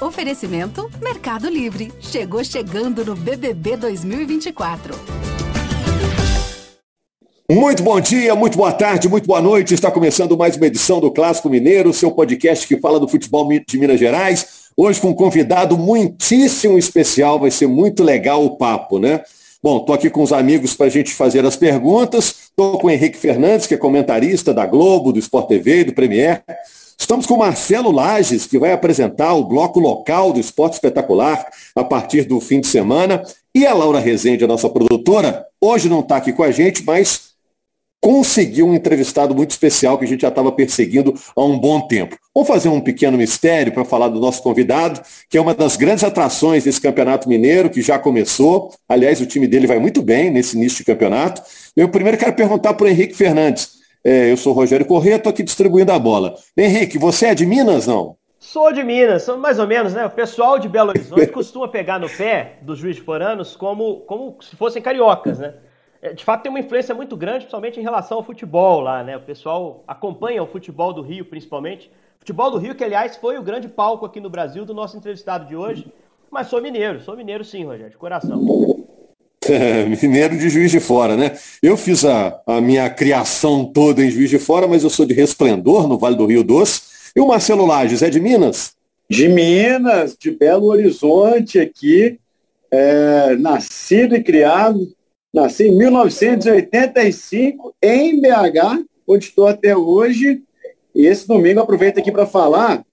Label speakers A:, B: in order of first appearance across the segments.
A: Oferecimento Mercado Livre. Chegou chegando no BBB 2024.
B: Muito bom dia, muito boa tarde, muito boa noite. Está começando mais uma edição do Clássico Mineiro, seu podcast que fala do futebol de Minas Gerais. Hoje com um convidado muitíssimo especial, vai ser muito legal o papo, né? Bom, estou aqui com os amigos para a gente fazer as perguntas. Estou com o Henrique Fernandes, que é comentarista da Globo, do Sport TV do Premier. Estamos com Marcelo Lages, que vai apresentar o bloco local do Esporte Espetacular a partir do fim de semana. E a Laura Rezende, a nossa produtora, hoje não está aqui com a gente, mas conseguiu um entrevistado muito especial que a gente já estava perseguindo há um bom tempo. Vamos fazer um pequeno mistério para falar do nosso convidado, que é uma das grandes atrações desse Campeonato Mineiro, que já começou. Aliás, o time dele vai muito bem nesse início de campeonato. Eu primeiro quero perguntar para o Henrique Fernandes. É, eu sou o Rogério Corrêa, estou aqui distribuindo a bola. Henrique, você é de Minas, não?
C: Sou de Minas, sou mais ou menos, né? O pessoal de Belo Horizonte costuma pegar no pé dos juízes foranos como, como se fossem cariocas, né? É, de fato tem uma influência muito grande, principalmente em relação ao futebol lá, né? O pessoal acompanha o futebol do Rio, principalmente. Futebol do Rio, que aliás foi o grande palco aqui no Brasil do nosso entrevistado de hoje. Mas sou mineiro, sou mineiro sim, Rogério, de coração.
B: Mineiro de Juiz de Fora, né? Eu fiz a, a minha criação toda em Juiz de Fora, mas eu sou de Resplendor, no Vale do Rio Doce. E o Marcelo Lages é de Minas?
D: De Minas, de Belo Horizonte aqui, é, nascido e criado Nasci em 1985 em BH, onde estou até hoje. E esse domingo aproveito aqui para falar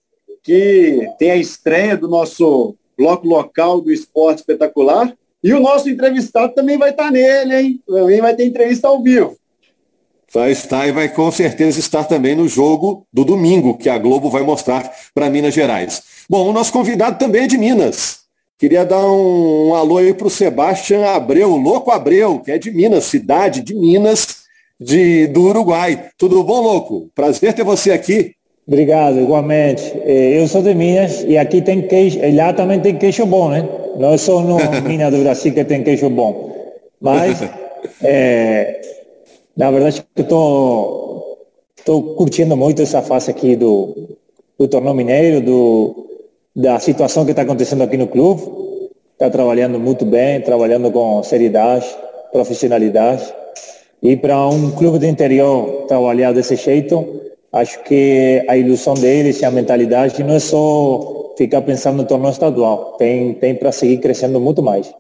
D: que tem a estreia do nosso bloco local do esporte espetacular. E o nosso entrevistado também vai estar nele, hein? Também vai ter entrevista ao vivo.
B: Vai estar e vai com certeza estar também no jogo do domingo, que a Globo vai mostrar para Minas Gerais. Bom, o nosso convidado também é de Minas. Queria dar um, um alô aí para o Sebastião Abreu, Louco Abreu, que é de Minas, cidade de Minas, de, do Uruguai. Tudo bom, Louco? Prazer ter você aqui.
E: Obrigado, igualmente. Eh, eu sou de Minas e aqui tem queijo, lá também tem queijo bom, né? Não é só no Minas do Brasil que tem queijo bom. Mas, é, na verdade, eu estou curtindo muito essa fase aqui do, do Torneio Mineiro, do, da situação que está acontecendo aqui no clube. Está trabalhando muito bem, trabalhando com seriedade, profissionalidade. E para um clube de interior trabalhar desse jeito, acho que a ilusão deles e a mentalidade não é só ficar pensando no torneio estadual, tem, tem para seguir crescendo muito mais.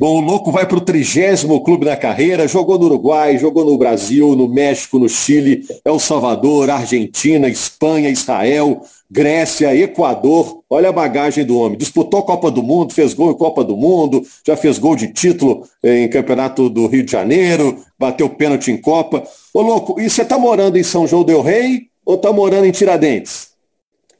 B: Bom, o Louco vai para o trigésimo clube da carreira, jogou no Uruguai, jogou no Brasil, no México, no Chile, El Salvador, Argentina, Espanha, Israel, Grécia, Equador. Olha a bagagem do homem. Disputou Copa do Mundo, fez gol em Copa do Mundo, já fez gol de título em Campeonato do Rio de Janeiro, bateu pênalti em Copa. Ô, Louco, e você está morando em São João del Rei ou está morando em Tiradentes?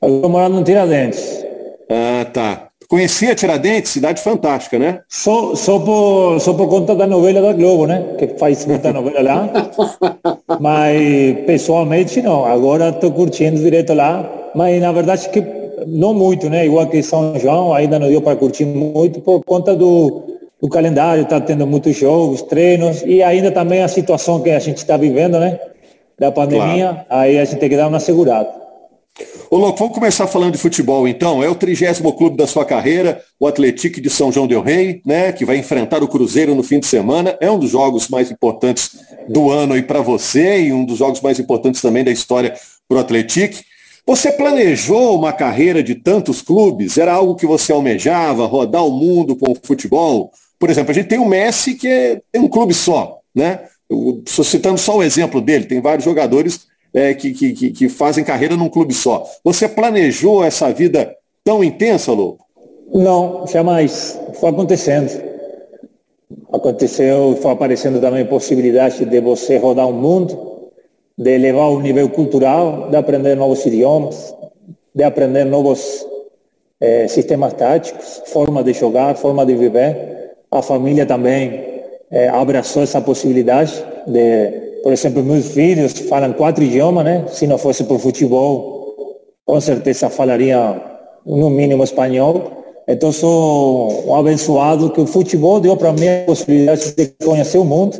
E: Eu estou morando em Tiradentes.
B: Ah, tá. Conhecia Tiradentes, cidade fantástica, né?
E: Só, só, por, só por conta da novela da Globo, né? Que faz muita novela lá. Mas pessoalmente não. Agora estou curtindo direto lá. Mas na verdade que não muito, né? Igual que São João, ainda não deu para curtir muito por conta do, do calendário, está tendo muitos jogos, treinos e ainda também a situação que a gente está vivendo, né? Da pandemia, claro. aí a gente tem que dar uma segurada.
B: Ô, Louco, vamos começar falando de futebol então. É o trigésimo clube da sua carreira, o Atlético de São João del Rei, né, que vai enfrentar o Cruzeiro no fim de semana. É um dos jogos mais importantes do ano aí para você e um dos jogos mais importantes também da história para o Atlético. Você planejou uma carreira de tantos clubes? Era algo que você almejava, rodar o mundo com o futebol? Por exemplo, a gente tem o Messi, que é, um clube só, né? Estou citando só o exemplo dele, tem vários jogadores é, que, que, que fazem carreira num clube só. Você planejou essa vida tão intensa, Lô?
E: Não, jamais. Foi acontecendo. Aconteceu, foi aparecendo também possibilidade de você rodar o mundo, de elevar o nível cultural, de aprender novos idiomas, de aprender novos eh, sistemas táticos, forma de jogar, forma de viver. A família também eh, abraçou essa possibilidade de por exemplo, meus filhos falam quatro idiomas, né? Se não fosse por futebol, com certeza falaria no mínimo espanhol. Então sou um abençoado que o futebol deu para mim a possibilidade de conhecer o mundo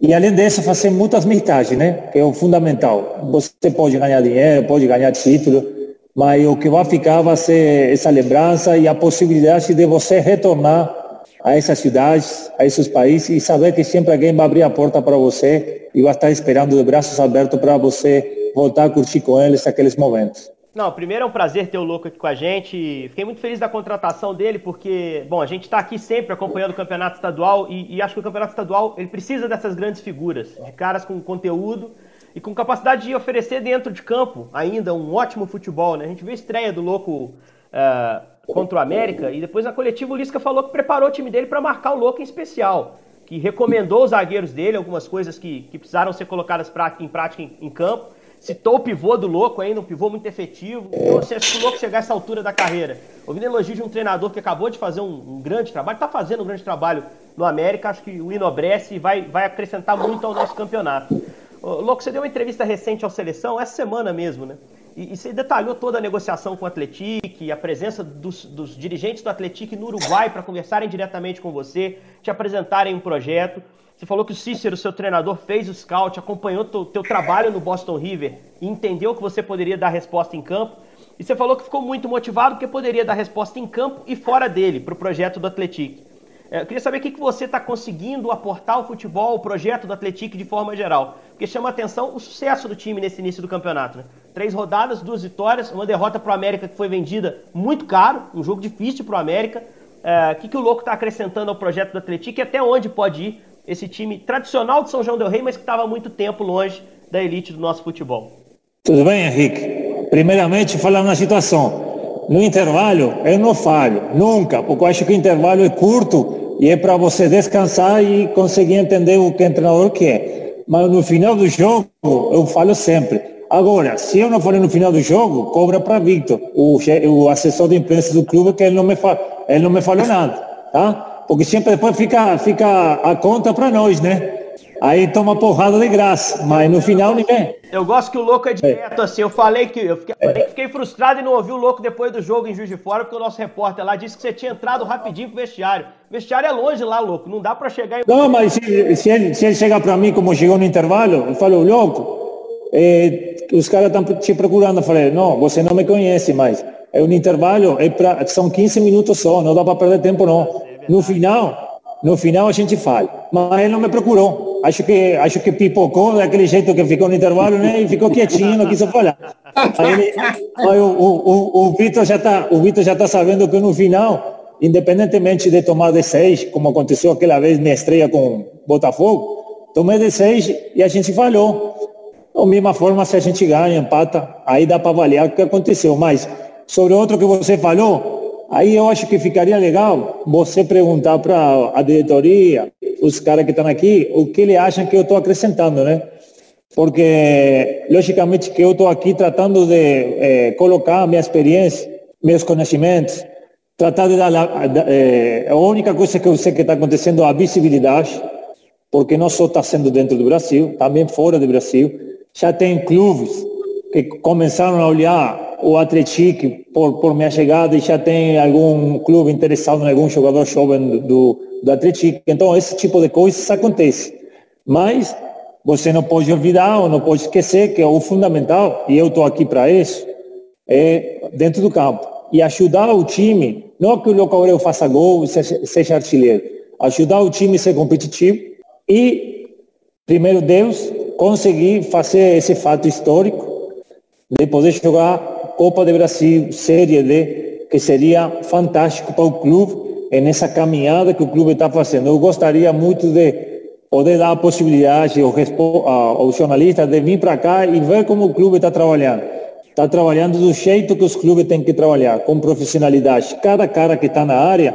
E: e além disso fazer muitas amizades, né? Que é o fundamental. Você pode ganhar dinheiro, pode ganhar título, mas o que vai ficar vai ser essa lembrança e a possibilidade de você retornar a essas cidades, a esses países e saber que sempre alguém vai abrir a porta para você e vai estar esperando de braços abertos para você voltar a curtir com eles aqueles momentos.
C: Não, primeiro é um prazer ter o Louco aqui com a gente. Fiquei muito feliz da contratação dele, porque, bom, a gente está aqui sempre acompanhando o campeonato estadual e, e, acho que o campeonato estadual ele precisa dessas grandes figuras, de caras com conteúdo e com capacidade de oferecer dentro de campo ainda um ótimo futebol, né? A gente viu a estreia do Louco uh, contra o América e depois na coletiva o Lisca falou que preparou o time dele para marcar o Louco em especial, que recomendou os zagueiros dele algumas coisas que, que precisaram ser colocadas em prática em, em campo Citou o pivô do Louco ainda, um pivô muito efetivo. Então, você acha que o Louco chegar a essa altura da carreira, ouvindo elogio de um treinador que acabou de fazer um, um grande trabalho, está fazendo um grande trabalho no América, acho que o enobrece e vai, vai acrescentar muito ao nosso campeonato. Ô, Louco, você deu uma entrevista recente ao Seleção, essa semana mesmo, né? E, e você detalhou toda a negociação com o Atletique, a presença dos, dos dirigentes do Atletique no Uruguai para conversarem diretamente com você, te apresentarem um projeto. Você falou que o Cícero, seu treinador, fez o scout, acompanhou o teu trabalho no Boston River e entendeu que você poderia dar resposta em campo. E você falou que ficou muito motivado porque poderia dar resposta em campo e fora dele para o projeto do Atlético. É, eu queria saber o que, que você está conseguindo aportar ao futebol, ao projeto do Atlético de forma geral. Porque chama a atenção o sucesso do time nesse início do campeonato. Né? Três rodadas, duas vitórias, uma derrota para o América que foi vendida muito caro, um jogo difícil para o América. É, o que, que o Louco está acrescentando ao projeto do Atlético e até onde pode ir esse time tradicional de São João del Rei, mas que estava muito tempo longe da elite do nosso futebol.
E: Tudo bem, Henrique? Primeiramente, falar na situação. No intervalo, eu não falho, nunca, porque eu acho que o intervalo é curto e é para você descansar e conseguir entender o que o treinador quer. Mas no final do jogo, eu falo sempre. Agora, se eu não falei no final do jogo, cobra para Victor, o, o assessor de imprensa do clube, que ele não me, ele não me falou nada, tá? porque sempre depois fica, fica a conta para nós, né? Aí toma porrada de graça, mas no final ninguém.
C: Eu gosto que o louco é direto, é. assim. Eu falei que eu fiquei, é. fiquei, frustrado e não ouvi o louco depois do jogo em Juiz de Fora, porque o nosso repórter lá disse que você tinha entrado rapidinho pro vestiário. O vestiário é longe lá, louco. Não dá para chegar em.
E: Não, mas se, se, ele, se ele chegar para mim como chegou no intervalo, eu falo, louco, é, os caras estão te procurando. Eu falei, não, você não me conhece mais. É um intervalo, é pra, são 15 minutos só, não dá para perder tempo não. No final, no final a gente fala. Mas ele não me procurou. Acho que, acho que pipocou daquele jeito que ficou no intervalo, né? E ficou quietinho, não quis falar. Aí, ele, aí o, o, o, o Vitor já está, está sabendo que no final, independentemente de tomar de seis, como aconteceu aquela vez minha estreia com Botafogo, tomei de seis e a gente falhou. Da mesma forma, se a gente ganha, empata, aí dá para avaliar o que aconteceu. Mas sobre outro que você falou, Aí eu acho que ficaria legal você perguntar para a diretoria, os caras que estão aqui, o que eles acham que eu estou acrescentando, né? Porque, logicamente, que eu estou aqui tratando de é, colocar minha experiência, meus conhecimentos, tratar de dar a, é, a única coisa que eu sei que está acontecendo é a visibilidade, porque não só está sendo dentro do Brasil, também fora do Brasil. Já tem clubes que começaram a olhar o Atlético por, por minha chegada já tem algum clube interessado em algum jogador jovem do, do Atlético. Então, esse tipo de coisas acontece. Mas você não pode olvidar ou não pode esquecer que o fundamental, e eu estou aqui para isso, é dentro do campo. E ajudar o time, não que o Louco Aureu faça gol e seja, seja artilheiro, ajudar o time a ser competitivo e, primeiro Deus, conseguir fazer esse fato histórico de poder jogar Copa de Brasil, Série D, que seria fantástico para o clube nessa caminhada que o clube está fazendo. Eu gostaria muito de poder dar a possibilidade aos jornalistas de vir para cá e ver como o clube está trabalhando. Está trabalhando do jeito que os clubes têm que trabalhar, com profissionalidade. Cada cara que está na área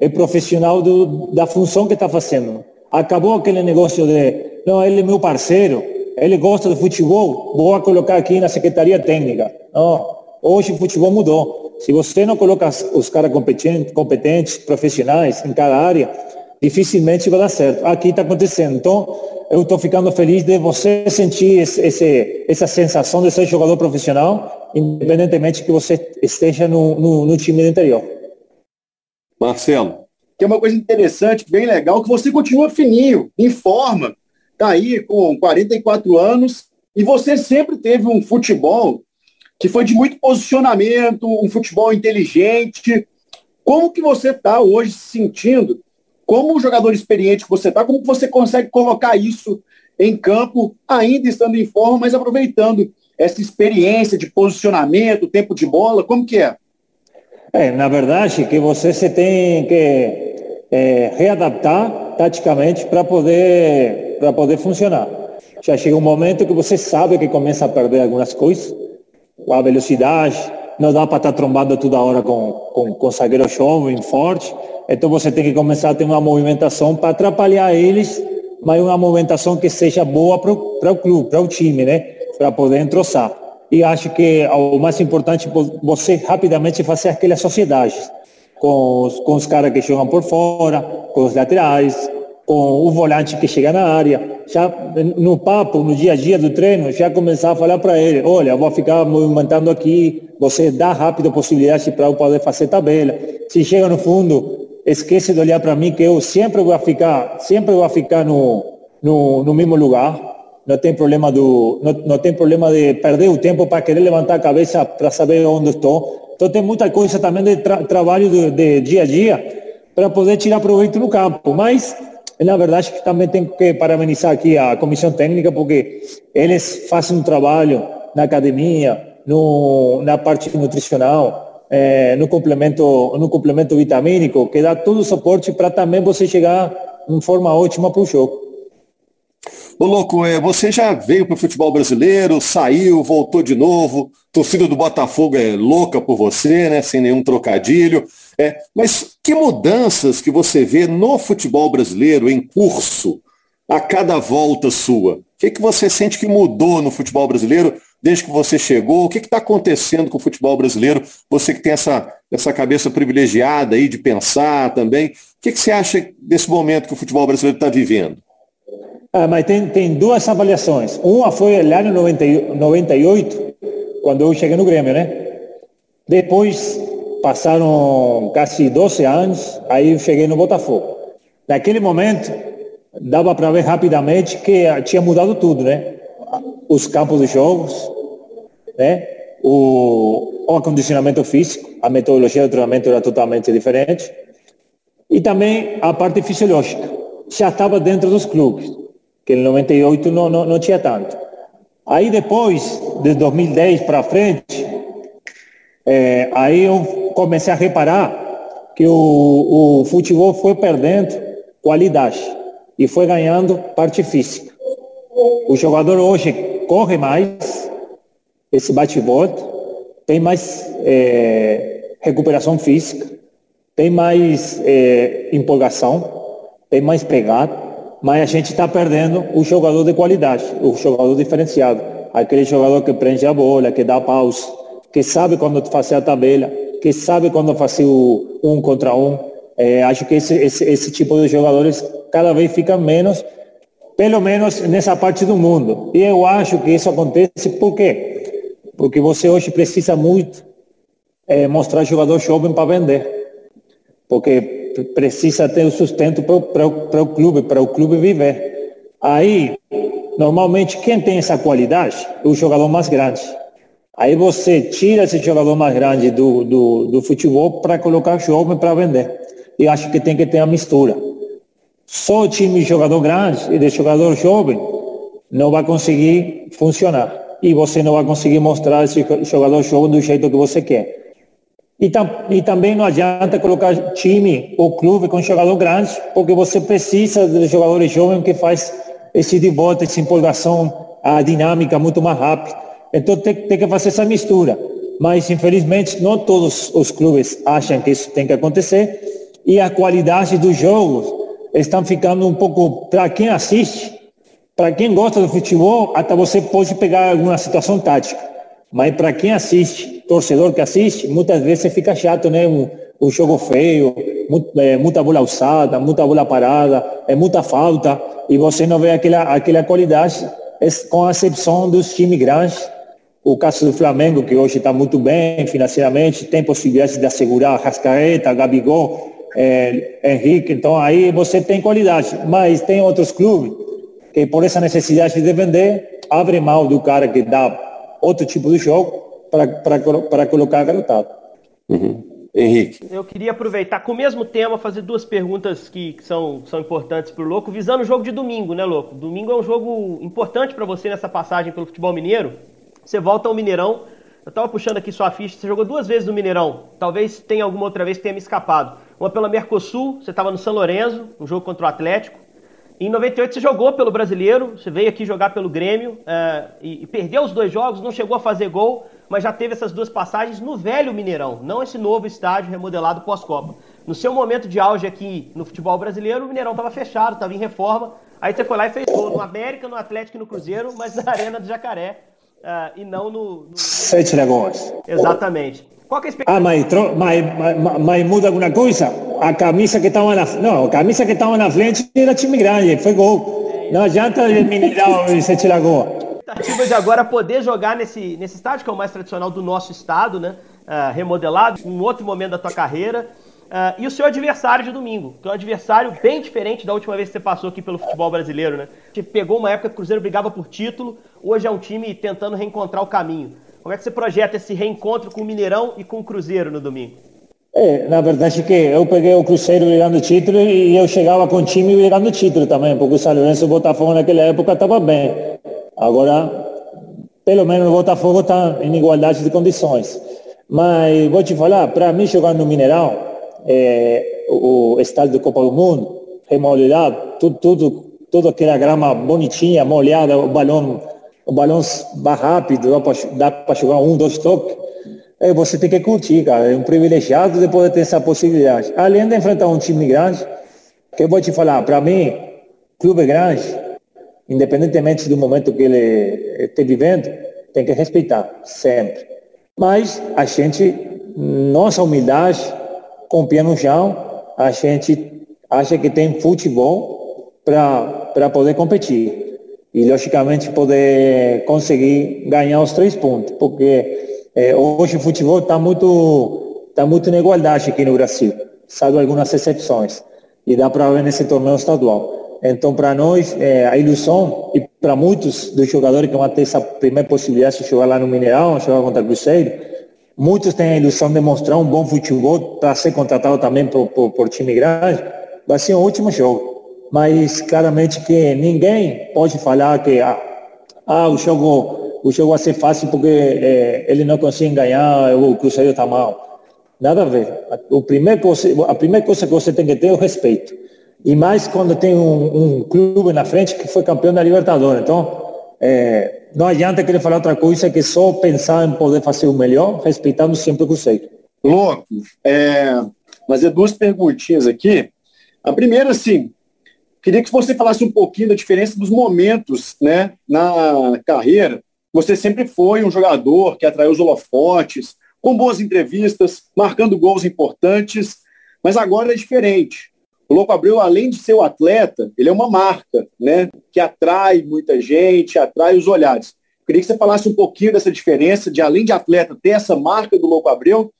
E: é profissional do, da função que está fazendo. Acabou aquele negócio de, não, ele é meu parceiro, ele gosta de futebol, vou colocar aqui na Secretaria Técnica. Hoje o futebol mudou. Se você não coloca os caras competentes, competentes, profissionais em cada área, dificilmente vai dar certo. Aqui está acontecendo. Então, eu estou ficando feliz de você sentir esse, esse, essa sensação de ser jogador profissional, independentemente que você esteja no, no, no time do interior.
B: Marcelo.
D: Que é uma coisa interessante, bem legal, que você continua fininho, em forma está aí com 44 anos e você sempre teve um futebol que foi de muito posicionamento, um futebol inteligente. Como que você está hoje se sentindo? Como um jogador experiente que você está, como que você consegue colocar isso em campo, ainda estando em forma, mas aproveitando essa experiência de posicionamento, tempo de bola, como que é?
E: É, na verdade, que você se tem que é, readaptar taticamente para poder, para poder funcionar. Já chega um momento que você sabe que começa a perder algumas coisas, a velocidade, não dá para estar tá trombando toda hora com, com, com zagueiro jovem, forte, então você tem que começar a ter uma movimentação para atrapalhar eles, mas uma movimentação que seja boa para o clube, para o time, né? Para poder entroçar. E acho que o mais importante é você rapidamente fazer aquelas sociedades com os, com os caras que jogam por fora, com os laterais, com o volante que chega na área. Já no papo, no dia a dia do treino, já começar a falar para ele, olha, vou ficar movimentando aqui, você dá rápido possibilidade para eu poder fazer tabela. Se chega no fundo, esquece de olhar para mim que eu sempre vou ficar, sempre vou ficar no, no, no mesmo lugar. Não tem problema do, não, não tem problema de perder o tempo para querer levantar a cabeça para saber onde estou. Então tem muita coisa também de tra trabalho de, de dia a dia para poder tirar proveito no campo. Mas na verdade que também tem que parabenizar aqui a comissão técnica porque eles fazem um trabalho na academia, no, na parte nutricional, é, no complemento no complemento vitamínico, que dá todo o suporte para também você chegar em forma ótima para o jogo.
B: Ô louco, é, você já veio para o futebol brasileiro, saiu, voltou de novo, torcida do Botafogo é louca por você, né? Sem nenhum trocadilho. É, mas que mudanças que você vê no futebol brasileiro em curso a cada volta sua? O que, que você sente que mudou no futebol brasileiro desde que você chegou? O que está acontecendo com o futebol brasileiro? Você que tem essa, essa cabeça privilegiada aí de pensar também. O que, que você acha desse momento que o futebol brasileiro está vivendo?
E: Ah, mas tem, tem duas avaliações. Uma foi no ano 90, 98, quando eu cheguei no Grêmio, né? Depois passaram quase 12 anos, aí eu cheguei no Botafogo. Naquele momento, dava para ver rapidamente que tinha mudado tudo, né? os campos de jogos, né? o, o acondicionamento físico, a metodologia de treinamento era totalmente diferente, e também a parte fisiológica. Já estava dentro dos clubes, que em 98 não, não, não tinha tanto. Aí depois, de 2010 para frente, é, aí eu comecei a reparar que o, o futebol foi perdendo qualidade e foi ganhando parte física. O jogador hoje corre mais, esse bate-volta, tem mais é, recuperação física, tem mais é, empolgação, tem mais pegada, mas a gente está perdendo o jogador de qualidade, o jogador diferenciado, aquele jogador que prende a bola, que dá pausa, que sabe quando fazer a tabela, que sabe quando fazer o um contra um. É, acho que esse, esse, esse tipo de jogadores cada vez fica menos pelo menos nessa parte do mundo. E eu acho que isso acontece por quê? Porque você hoje precisa muito é, mostrar jogador jovem para vender. Porque precisa ter o sustento para o clube, para o clube viver. Aí, normalmente, quem tem essa qualidade é o jogador mais grande. Aí você tira esse jogador mais grande do, do, do futebol para colocar jovem para vender. E acho que tem que ter a mistura. Só o time de jogador grande e de jogador jovem não vai conseguir funcionar. E você não vai conseguir mostrar esse jogador jovem do jeito que você quer. E, tam, e também não adianta colocar time ou clube com jogador grande, porque você precisa de jogadores jovens que faz esse de volta, essa empolgação, a dinâmica muito mais rápida. Então tem, tem que fazer essa mistura. Mas infelizmente não todos os clubes acham que isso tem que acontecer e a qualidade dos jogos estão ficando um pouco, para quem assiste, para quem gosta do futebol, até você pode pegar alguma situação tática. Mas para quem assiste, torcedor que assiste, muitas vezes fica chato, né? Um, um jogo feio, muito, é, muita bola alçada, muita bola parada, é muita falta, e você não vê aquela, aquela qualidade, com a exceção dos times grandes. O caso do Flamengo, que hoje está muito bem financeiramente, tem possibilidade de assegurar Rascaeta, Gabigol, é, Henrique, então aí você tem qualidade. Mas tem outros clubes que por essa necessidade de vender, abre mão do cara que dá outro tipo de jogo para colocar a garotada.
B: Uhum. Henrique.
C: Eu queria aproveitar com o mesmo tema, fazer duas perguntas que, que são, são importantes para o Louco, visando o jogo de domingo, né, Louco? Domingo é um jogo importante para você nessa passagem pelo futebol mineiro. Você volta ao Mineirão. Eu estava puxando aqui sua ficha, você jogou duas vezes no Mineirão. Talvez tenha alguma outra vez que tenha me escapado. Uma pela Mercosul, você estava no São Lourenço, um jogo contra o Atlético. Em 98 você jogou pelo Brasileiro, você veio aqui jogar pelo Grêmio é, e, e, perdeu os dois jogos, não chegou a fazer gol, mas já teve essas duas passagens no velho Mineirão, não esse novo estádio remodelado pós-Copa. No seu momento de auge aqui no futebol brasileiro, o Mineirão estava fechado, estava em reforma. Aí você foi lá e fez gol no América, no Atlético e no Cruzeiro, mas na Arena do Jacaré uh, e não no, no...
E: Sete Lagoas.
C: Exatamente. Qual que é a expectativa?
E: Ah, mas, mas, mas, mas, muda alguma coisa? A camisa que estava na não, a camisa que estava na frente era time grande, foi gol. Não adianta Mineirão e Sete Lagoas.
C: Expectativa de agora poder jogar nesse, nesse estádio, que é o mais tradicional do nosso estado, né? Uh, remodelado, um outro momento da tua carreira. Uh, e o seu adversário de domingo, que é um adversário bem diferente da última vez que você passou aqui pelo futebol brasileiro, né? Que pegou uma época que o Cruzeiro brigava por título, hoje é um time tentando reencontrar o caminho. Como é que você projeta esse reencontro com o Mineirão e com o Cruzeiro no domingo?
E: É, na verdade que eu peguei o Cruzeiro virando título e eu chegava com o time virando título também, porque o São Lourenço e o Botafogo naquela época estava bem. Agora, pelo menos o Botafogo está em igualdade de condições. Mas vou te falar, para mim jogar no Mineirão, é, o estádio de Copa do Mundo, remodelado, tudo, tudo, toda aquela grama bonitinha, molhada, o balão o balão vai rápido, dá para jogar um, dois toques. É, você tem que curtir, cara. É um privilegiado de poder ter essa possibilidade. Além de enfrentar um time grande, que eu vou te falar, para mim, clube grande, independentemente do momento que ele esteja vivendo, tem que respeitar, sempre. Mas a gente, nossa humildade, com o pé no chão, a gente acha que tem futebol para poder competir e, logicamente, poder conseguir ganhar os três pontos, porque é, hoje o futebol está muito, tá muito na igualdade aqui no Brasil, salvo algumas exceções, e dá para ver nesse torneio estadual. Então, para nós, é, a ilusão, e para muitos dos jogadores que vão ter essa primeira possibilidade de jogar lá no Mineirão, jogar contra o Cruzeiro, muitos têm a ilusão de mostrar um bom futebol para ser contratado também por, por, por time grande, vai ser o último jogo mas claramente que ninguém pode falar que ah, ah o jogo o jogo vai ser fácil porque é, ele não consegue ganhar, o Cruzeiro está mal. Nada a ver. O primeiro a primeira coisa que você tem que ter é o respeito. E mais quando tem um, um clube na frente que foi campeão da Libertadores. Então, é, não adianta querer falar outra coisa que só pensar em poder fazer o melhor, respeitando sempre o Cruzeiro.
D: Louco, é, fazer duas perguntinhas aqui. A primeira, assim, Queria que você falasse um pouquinho da diferença dos momentos né, na carreira. Você sempre foi um jogador que atraiu os holofotes, com boas entrevistas, marcando gols importantes, mas agora é diferente. O Louco Abreu, além de ser o atleta, ele é uma marca, né, que atrai muita gente, atrai os olhares. Queria que você falasse um pouquinho dessa diferença de, além de atleta, ter essa marca do Louco Abreu.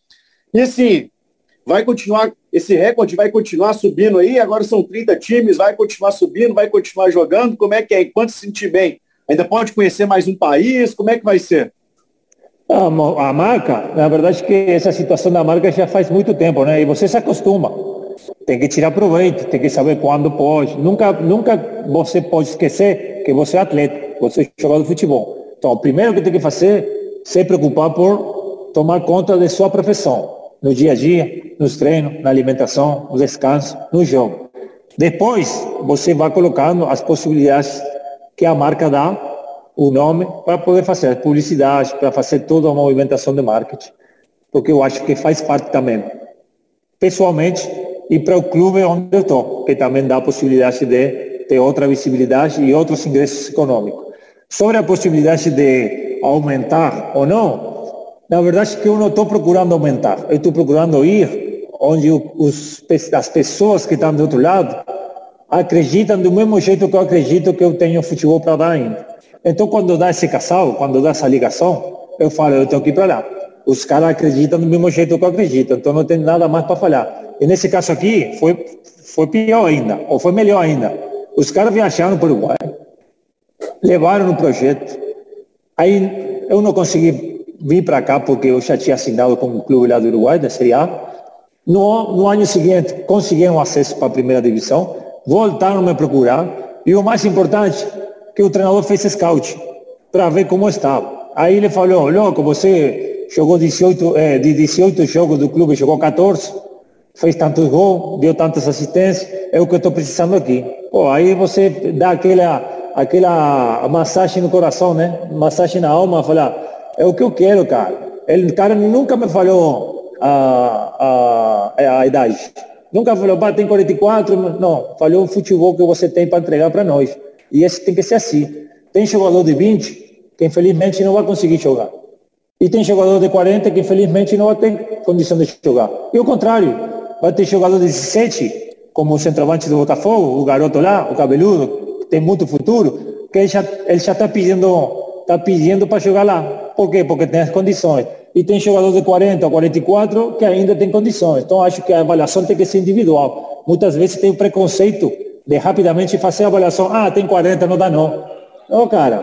D: E assim, vai continuar, esse recorde vai continuar subindo aí, agora são 30 times, vai continuar subindo, vai continuar jogando, como é que é? Enquanto se sentir bem, ainda pode conhecer mais um país, como é que vai ser?
E: A, marca, na verdade que essa situação da marca já faz muito tempo, né? E você se acostuma. Tem que tirar proveito, tem que saber quando pode. Nunca, nunca você pode esquecer que você é atleta, você é jogador de futebol. Então, o primeiro que tem que fazer é se preocupar por tomar conta de sua profissão no dia a dia, nos treinos, na alimentação, no descanso, no jogo. Depois, você vai colocando as possibilidades que a marca dá, o nome, para poder fazer publicidade, para fazer toda a movimentação de marketing. Porque eu acho que faz parte também, pessoalmente, e para o clube onde eu estou, que também dá a possibilidade de ter outra visibilidade e outros ingressos econômicos. Sobre a possibilidade de aumentar ou não, na verdade, que eu não estou procurando aumentar, eu estou procurando ir onde os, as pessoas que estão do outro lado acreditam do mesmo jeito que eu acredito que eu tenho futebol para dar ainda. Então, quando dá esse casal, quando dá essa ligação, eu falo, eu tenho que ir para lá. Os caras acreditam do mesmo jeito que eu acredito, então não tem nada mais para falhar. E nesse caso aqui, foi, foi pior ainda, ou foi melhor ainda. Os caras viajaram para o Uruguai, levaram o projeto, aí eu não consegui vim para cá porque eu já tinha assinado com o clube lá do Uruguai, da Série A. No, no ano seguinte, conseguiram acesso para a primeira divisão, voltaram a me procurar, e o mais importante, que o treinador fez scout, para ver como estava. Aí ele falou, louco, você jogou 18, é, de 18 jogos do clube, jogou 14, fez tantos gols, deu tantas assistências, é o que eu estou precisando aqui. Pô, aí você dá aquela, aquela massagem no coração, né? Massagem na alma, falar, é o que eu quero, cara. Ele, cara nunca me falou a, a, a idade. Nunca falou, pá, tem 44. Não, falou o futebol que você tem para entregar para nós. E esse tem que ser assim. Tem jogador de 20 que infelizmente não vai conseguir jogar. E tem jogador de 40 que infelizmente não ter condição de jogar. E o contrário, vai ter jogador de 17, como o centroavante do Botafogo, o garoto lá, o cabeludo, tem muito futuro, que ele já está pedindo está pedindo para jogar lá. Por quê? Porque tem as condições. E tem jogador de 40 ou 44 que ainda tem condições. Então acho que a avaliação tem que ser individual. Muitas vezes tem o preconceito de rapidamente fazer a avaliação. Ah, tem 40, não dá não. Não, cara.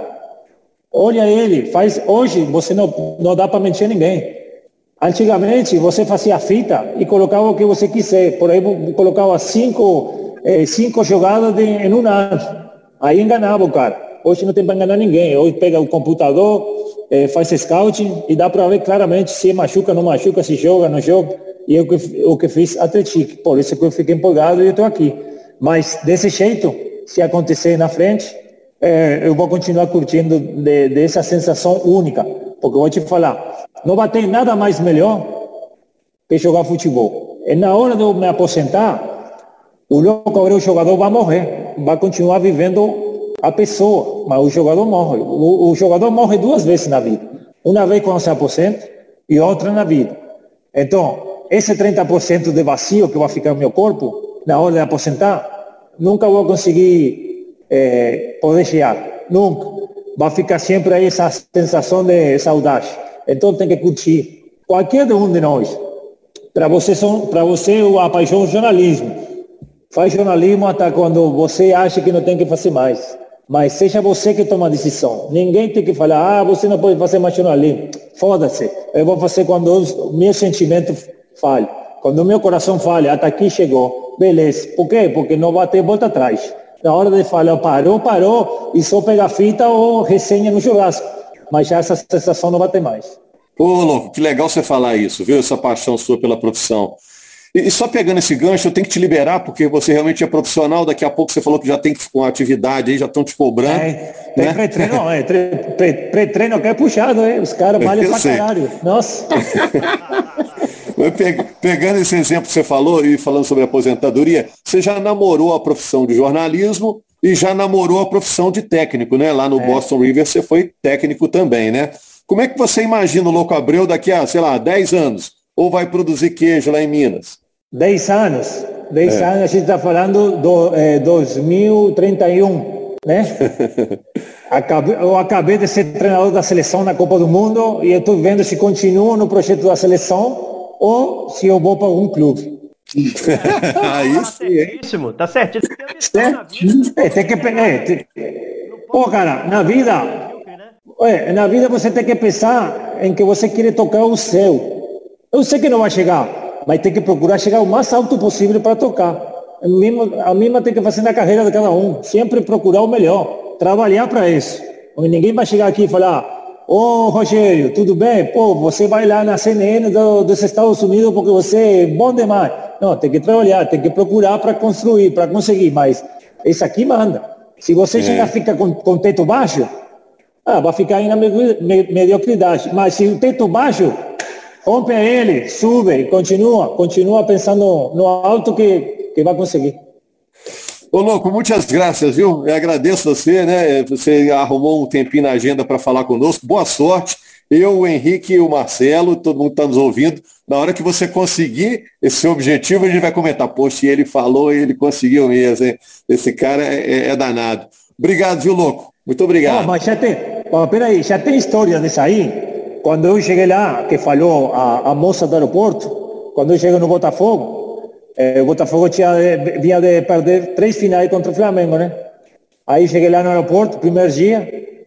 E: Olha ele, faz hoje você não, não dá para mentir ninguém. Antigamente você fazia fita e colocava o que você quiser. Por aí colocava cinco, eh, cinco jogadas de, em um ano. Aí enganava o cara. Hoje não tem para enganar ninguém. Hoje pega o computador, é, faz scouting e dá para ver claramente se machuca, não machuca, se joga, não joga. E é o que, fiz até Tique. Por isso que eu fiquei empolgado e estou aqui. Mas desse jeito, se acontecer na frente, é, eu vou continuar curtindo de, dessa sensação única. Porque eu vou te falar, não vai ter nada mais melhor que jogar futebol. E na hora de eu me aposentar, o louco o jogador vai morrer, vai continuar vivendo a pessoa, mas o jogador morre. O, o, jogador morre duas vezes na vida. Uma vez se aposenta e outra na vida. Então, esse 30% de vazio que vai ficar no meu corpo, na hora de aposentar, nunca vou conseguir é, poder chegar. Nunca. Vai ficar sempre aí essa sensação de saudade. Então tem que curtir. Qualquer um de nós. Para você, para você a paixão é o jornalismo. Faz jornalismo até quando você acha que não tem que fazer mais. Mas seja você que toma a decisão. Ninguém tem que falar, ah, você não pode fazer mais jornalismo. Foda-se. Eu vou fazer quando o meu sentimento fale. Quando o meu coração fale, até aqui chegou. Beleza. Por quê? Porque não vai ter volta atrás. Na hora de falar, parou, parou, e só pegar fita ou resenha no churrasco. Mas já essa sensação não vai ter mais.
B: Ô, louco, que legal você falar isso, viu? Essa paixão sua pela profissão. E, só pegando esse gancho, eu tenho que te liberar, porque você realmente é profissional. Daqui a pouco você falou que já tem uma atividade aí, já estão te cobrando. É,
E: tem né? pré-treino, é, pré-treino que é puxado, hein? Os caras malham pra sei. caralho. Nossa.
B: Pegando esse exemplo que você falou e falando sobre aposentadoria, você já namorou a profissão de jornalismo e já namorou a profissão de técnico, né? Lá no é. Boston River você foi técnico também, né? Como é que você imagina o Louco Abreu daqui a, sei lá, 10 anos? Ou vai produzir queijo lá em Minas?
E: 10 anos. 10 é. anos, a gente está falando do é, 2031, né? acabei, eu acabei de ser treinador da seleção na Copa do Mundo e estou vendo se continuo no projeto da seleção ou se eu vou para algum clube.
C: Aí tá certíssimo, tá
E: certíssimo. É, tem que é, tem... Pô, cara, na vida, é, na vida você tem que pensar em que você quer tocar o céu. Eu sei que não vai chegar, mas tem que procurar chegar o mais alto possível para tocar. A mesma, a mesma tem que fazer na carreira de cada um. Sempre procurar o melhor, trabalhar para isso. Ninguém vai chegar aqui e falar, ô oh, Rogério, tudo bem? Pô, você vai lá na CNN do, dos Estados Unidos porque você é bom demais. Não, tem que trabalhar, tem que procurar para construir, para conseguir, mas esse aqui manda. Se você é. chegar fica com, com teto baixo, ah, vai ficar aí na mediocridade. Mas se o teto baixo, Rompe ele, sube e continua, continua pensando no alto que, que vai conseguir.
B: Ô, louco, muitas graças, viu? Eu agradeço você, né? Você arrumou um tempinho na agenda para falar conosco. Boa sorte. Eu, o Henrique e o Marcelo, todo mundo está nos ouvindo. Na hora que você conseguir esse objetivo, a gente vai comentar. Poxa, ele falou e ele conseguiu mesmo, hein? Esse cara é, é, é danado. Obrigado, viu, louco? Muito obrigado.
E: Oh, mas já tem, oh, peraí, já tem história dessa aí? Quando eu cheguei lá, que falou a, a moça do aeroporto, quando eu cheguei no Botafogo, eh, o Botafogo tinha, vinha de perder três finais contra o Flamengo, né? Aí cheguei lá no aeroporto, primeiro dia,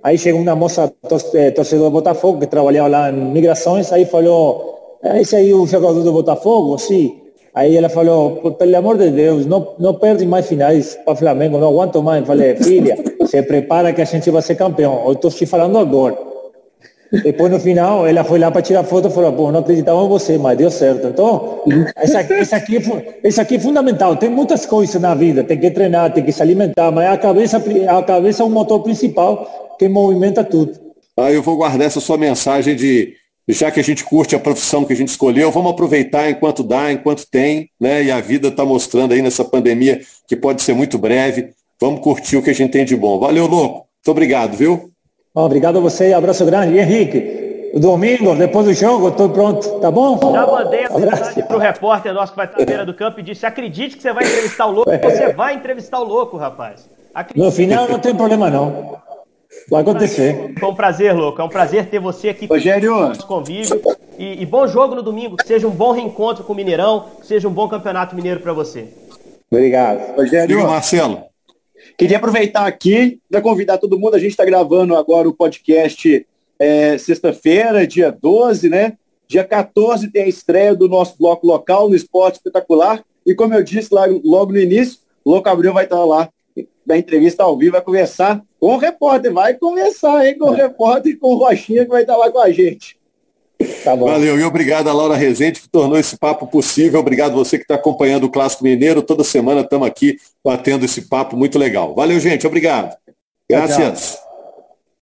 E: Aí chegou uma moça eh, torcedor do Botafogo que trabalhava lá em migrações, aí falou, esse aí é o jogador do Botafogo? Sim. Aí ela falou, pelo amor de Deus, não, não perde mais finais para o Flamengo, não aguento mais. Falei, filha, se prepara que a gente vai ser campeão. Eu estou te falando agora. Depois no final, ela foi lá para tirar foto e falou, pô, não acreditava em você, mas deu certo. Então, essa, essa, aqui, essa aqui é fundamental. Tem muitas coisas na vida, tem que treinar, tem que se alimentar, mas a cabeça, a cabeça é o motor principal que movimenta tudo.
B: Ah, eu vou guardar essa sua mensagem de, já que a gente curte a profissão que a gente escolheu, vamos aproveitar enquanto dá, enquanto tem, né? E a vida está mostrando aí nessa pandemia que pode ser muito breve. Vamos curtir o que a gente tem de bom. Valeu, louco. Muito obrigado, viu?
E: Obrigado a você, abraço grande. E Henrique, domingo, depois do jogo, estou pronto, tá bom?
C: Já mandei a mensagem para o repórter nosso que vai estar na beira do campo e disse: acredite que você vai entrevistar o louco, você vai entrevistar o louco, rapaz.
E: Acredite. No final não tem problema não. Vai acontecer.
C: Foi um prazer, louco. É um prazer ter você aqui
D: Rogério.
C: com nosso convívio. E, e, bom jogo no domingo. Que seja um bom reencontro com o Mineirão. Que seja um bom campeonato mineiro para você.
E: Obrigado.
B: Rogério. Marcelo.
D: Queria aproveitar aqui para convidar todo mundo. A gente está gravando agora o podcast é, sexta-feira, dia 12, né? Dia 14 tem a estreia do nosso bloco local no Esporte Espetacular. E como eu disse lá, logo no início, o Louco Abreu vai estar lá da entrevista ao vivo, vai conversar com o repórter. Vai conversar hein, com o repórter, com o Rochinha, que vai estar lá com a gente.
B: Tá Valeu, e obrigado a Laura Rezende, que tornou esse papo possível. Obrigado você que está acompanhando o Clássico Mineiro. Toda semana estamos aqui batendo esse papo muito legal. Valeu, gente. Obrigado. Graças.